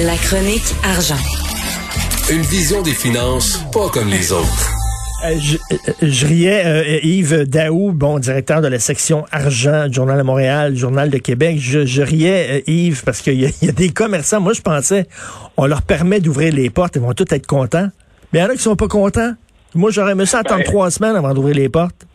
La chronique argent. Une vision des finances pas comme les autres. Euh, je, euh, je riais, euh, Yves Daou, bon, directeur de la section argent du Journal de Montréal, Journal de Québec. Je, je riais, euh, Yves, parce qu'il y, a- il y a des commerçants, moi je pensais, on leur permet d'ouvrir les portes, ils vont tous être contents. Mais il y en a qui sont pas contents. Moi, j'aurais aimé ça attendre Ben- trois semaines avant d'ouvrir les portes.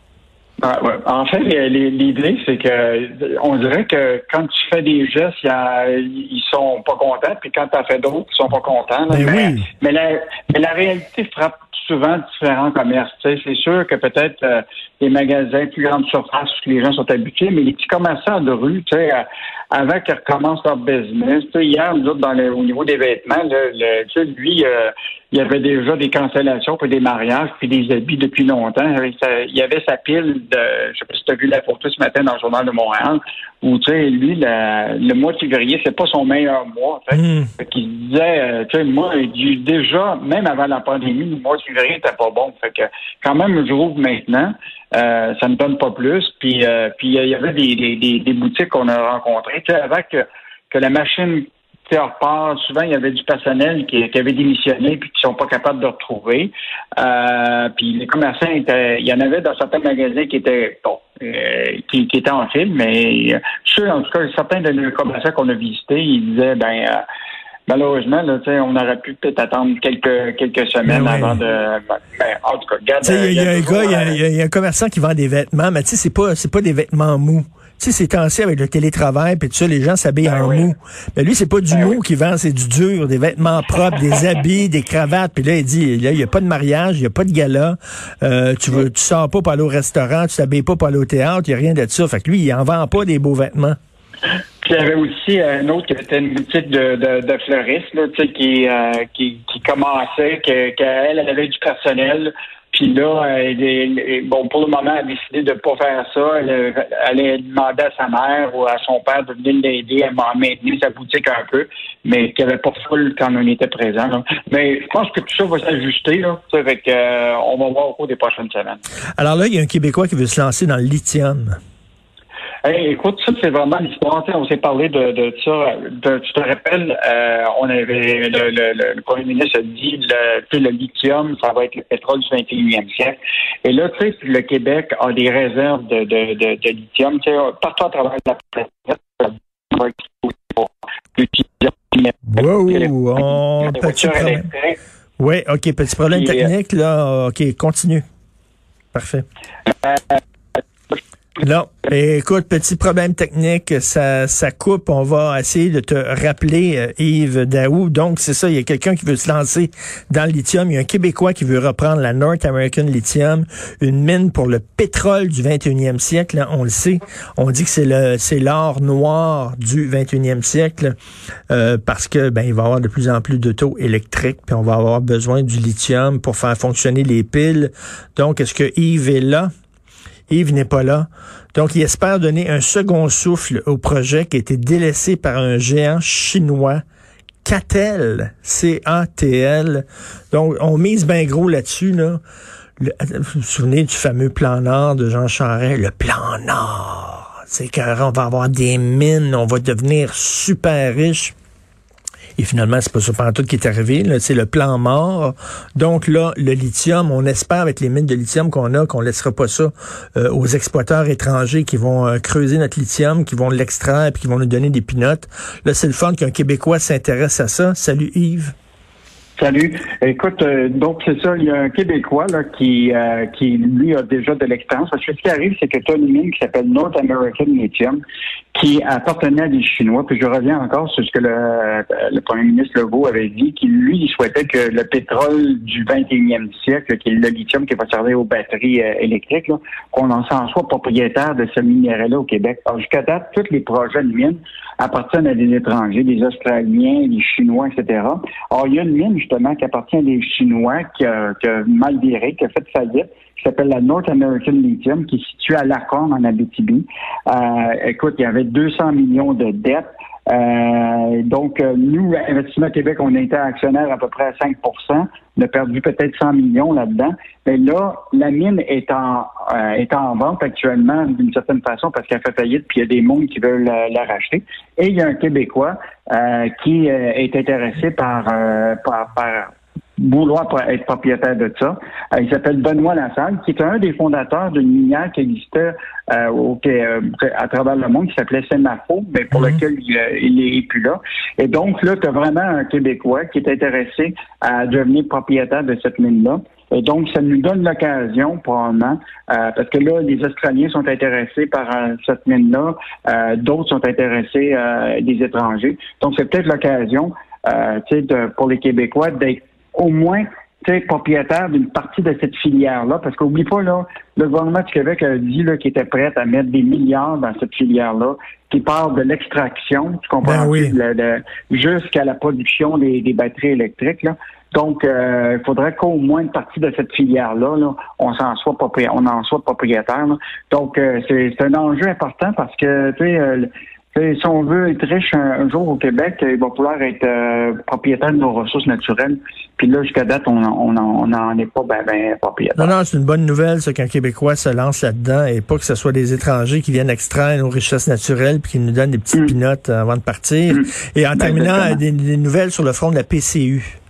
Ah, ouais. En fait, l'idée, c'est que on dirait que quand tu fais des gestes, ils sont pas contents, puis quand tu as fait d'autres, ils sont pas contents. là. Mais, oui. mais, la, mais la réalité frappe souvent différents commerces. C'est sûr que peut-être euh, les magasins plus grande surface, où les gens sont habitués, mais les petits commerçants de rue, tu sais, euh, avant qu'ils recommencent leur business, hier, nous autres, dans le- au niveau des vêtements, là, le- lui, euh, il y avait déjà des cancellations, puis des mariages, puis des habits depuis longtemps. Il y avait sa- il y avait sa pile de, je sais pas si tu as vu la photo ce matin dans le journal de Montréal, où, tu sais, lui, la- le mois de février, c'est pas son meilleur mois. Fait, Hmm. fait qu'il se disait, euh, tu sais, moi, il déjà, même avant la pandémie, le mois de février était pas bon. Fait que, quand même, je rouvre maintenant. Euh, ça ne donne pas plus. Puis, euh, puis il y avait des, des, des, des boutiques qu'on a rencontrées. Tu sais, avant que, que la machine tu sais, repart, souvent, il y avait du personnel qui, qui avait démissionné puis qui sont pas capables de retrouver. Euh, puis les commerçants étaient, il y en avait dans certains magasins qui étaient bon, euh, qui, qui étaient en file, mais euh, ceux, en tout cas, certains de nos commerçants qu'on a visités, ils disaient ben euh, malheureusement, là, on aurait pu peut-être attendre quelques quelques semaines Ben ouais. avant de. Ben, en tout cas, il y, a- il y a un gars, il y a un commerçant qui vend des vêtements, mais tu sais, c'est pas, c'est pas des vêtements mous. Tu sais, c'est temps-ci avec le télétravail, puis tout ça, les gens s'habillent Ben en oui. mou. Mais lui, c'est pas du Ben mou oui. qu'il vend, c'est du dur, des vêtements propres, des habits, des cravates. Puis là, il dit, là, il y a pas de mariage, il y a pas de gala. Euh, tu veux, tu sors pas pour aller au restaurant, tu t'habilles pas pour aller au théâtre, il y a rien de ça. Fait que lui, il en vend pas des beaux vêtements. Puis il y avait aussi un autre qui était une boutique de, de, de fleuristes, là, tu sais, qui, euh, qui, qui commençait, que- qu'elle, elle avait du personnel. Puis là, elle, elle- bon, pour le moment, elle a décidé de pas faire ça. Elle, elle a demandé à sa mère ou à son père de venir l'aider à ma- maintenir sa boutique un peu, mais qu'il n'y avait pas full quand on était présent. là. Mais je pense que tout ça va s'ajuster. Euh, on va voir au cours des prochaines semaines. Alors là, il y a un Québécois qui veut se lancer dans le lithium. Hey, écoute, ça, c'est vraiment l'histoire. On s'est parlé de, de ça. De- tu te rappelles, euh, on avait le, le, le, premier ministre a dit le, le lithium, ça va être le pétrole du 21e siècle. Et là, tu sais, le Québec a des réserves de, de, de, de lithium. Tu sais, partout à travers la planète. Wow, on petit problème? Oui, OK, petit problème euh, technique, là. OK, continue. Parfait. Non, écoute, petit problème technique, ça, ça coupe. On va essayer de te rappeler, euh, Yves Daou. Donc, c'est ça, il y a quelqu'un qui veut se lancer dans le lithium. Il y a un Québécois qui veut reprendre la North American Lithium, une mine pour le pétrole du 21e siècle. on le sait. On dit que c'est le c'est l'or noir du 21e siècle euh, parce que ben il va y avoir de plus en plus d'autos électriques, puis on va avoir besoin du lithium pour faire fonctionner les piles. Donc, est-ce que Yves est là? Yves n'est pas là. Donc, il espère donner un second souffle au projet qui a été délaissé par un géant chinois, Catel, C-A-T-L. Donc, on mise bien gros là-dessus, là. Vous vous souvenez du fameux plan Nord de Jean Charest? Le plan Nord. C'est qu'on va avoir des mines, on va devenir super riche. Et finalement, c'est pas ça tout qui est arrivé. C'est le plan mort. Donc là, le lithium, on espère avec les mines de lithium qu'on a, qu'on laissera pas ça euh, aux exploiteurs étrangers qui vont euh, creuser notre lithium, qui vont l'extraire et qui vont nous donner des pinottes. Là, c'est le fun qu'un Québécois s'intéresse à ça. Salut Yves. Salut. Écoute, euh, donc c'est ça, il y a un Québécois là, qui, euh, qui lui a déjà de l'expérience. Parce que ce qui arrive, c'est que tu as une mine qui s'appelle North American Lithium, qui appartenait à des Chinois. Puis je reviens encore sur ce que le, le premier ministre Legault avait dit, qu'il lui, souhaitait que le pétrole du 21e siècle, qui est le lithium qui va servir aux batteries euh, électriques, qu'on en soit propriétaire de ce minerai-là au Québec. Alors, jusqu'à date, tous les projets de mines appartiennent à des étrangers, des Australiens, des Chinois, etc. Or, il y a une mine, justement, qui appartient à des Chinois, qui a, qui a mal viré, qui a fait faillite, qui s'appelle la North American Lithium, qui est située à Lacombe, en Abitibi. Euh, écoute, il y avait 200 millions de dettes. Euh, donc, euh, nous, Investissement Québec, on était actionnaire à peu près à 5% On a perdu peut-être 100 millions là-dedans. Mais là, la mine est en, euh, est en vente actuellement d'une certaine façon parce qu'elle fait faillite, puis il y a des mondes qui veulent la, racheter. Et il y a un Québécois qui est intéressé par, par, par vouloir être propriétaire de ça. Euh, il s'appelle Benoît Lassalle, qui est un des fondateurs d'une minière qui existait euh, au, euh, à travers le monde, qui s'appelait Semafo, mais pour mhm. lequel il, n'est est plus là. Et donc, là, tu as vraiment un Québécois qui est intéressé à devenir propriétaire de cette mine-là. Et donc, ça nous donne l'occasion, probablement, parce que là, les Australiens sont intéressés par cette mine-là, d'autres sont intéressés des étrangers. Donc, c'est peut-être l'occasion, tu sais, pour les Québécois d'être au moins propriétaire d'une partie de cette filière-là, parce qu'oublie pas, là, le gouvernement du Québec a dit qu'il était prêt à mettre des milliards dans cette filière-là, qui part de l'extraction, tu comprends, ben jusqu'à la production des, batteries électriques. Là. Donc, euh, il faudrait qu'au moins une partie de cette filière-là, là, on s'en soit propriétaire, on en soit propriétaire. Donc, euh, c'est un enjeu important parce que tu sais, euh, si on veut être riche un, jour au Québec, il va falloir être euh, propriétaire de nos ressources naturelles. Puis là, jusqu'à date, on n'en est pas ben, ben propriétaire. Non, non, c'est une bonne nouvelle, ça, qu'un Québécois se lance là-dedans et pas que ce soit des étrangers qui viennent extraire nos richesses naturelles puis qui nous donnent des petites mm. pinottes avant de partir. Mm. Et en ben, terminant, des, nouvelles sur le front de la PCU.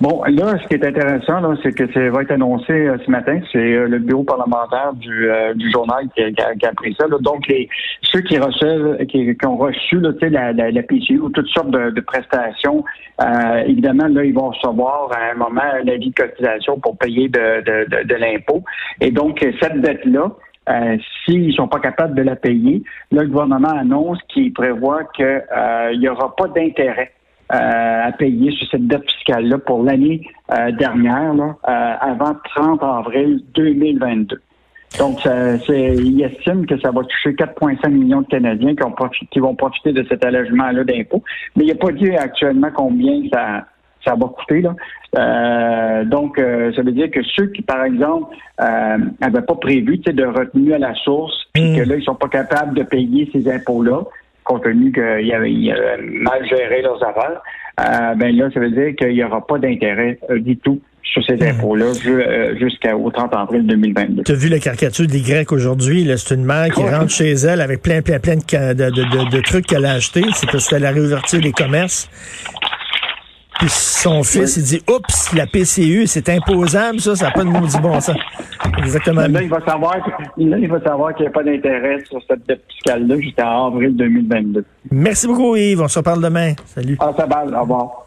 Bon, là, ce qui est intéressant, là, c'est que ça va être annoncé euh, ce matin. C'est euh, le bureau parlementaire du, euh, du journal qui, a, pris ça. Donc, les, ceux qui reçoivent, qui, ont reçu là, la, la, la PCU ou toutes sortes de, prestations, évidemment, là, ils vont recevoir à un moment un avis de cotisation pour payer de, de, de, l'impôt. Et donc, cette dette-là, euh, s'ils sont pas capables de la payer, là, le gouvernement annonce qu'il prévoit qu'il n'y aura pas d'intérêt euh, à payer sur cette dette fiscale-là pour l'année euh, dernière, là, euh, avant 30 avril 2022. Donc, c'est, il estime que ça va toucher 4,5 millions de Canadiens qui, ont qui vont profiter de cet allègement-là d'impôts. Mais il n'a pas dit actuellement combien ça, ça va coûter. Là. donc, ça veut dire que ceux qui, par exemple, n'avaient pas prévu de retenue à la source, puis mmh. que là, ils sont pas capables de payer ces impôts-là, compte tenu qu'ils avaient, mal géré leurs affaires, euh, ben là, ça veut dire qu'il n'y aura pas d'intérêt euh, du tout sur ces hmm. impôts-là euh, jusqu'au 30 avril 2022. Tu as vu la caricature des Grecs aujourd'hui? C'est une mère qui rentre chez elle avec plein, plein, plein de, trucs qu'elle a achetés. C'est parce qu'elle a réouverture des commerces. Puis son fils, il dit, oups, la PCU, c'est imposable, ça, ça n'a pas de maudit bon sens. Exactement. Là, il va savoir, il va savoir qu'il n'y a pas d'intérêt sur cette dette fiscale-là jusqu'à avril 2022. Merci beaucoup, Yves. On se reparle demain. Salut. Ah, ça va. Au revoir.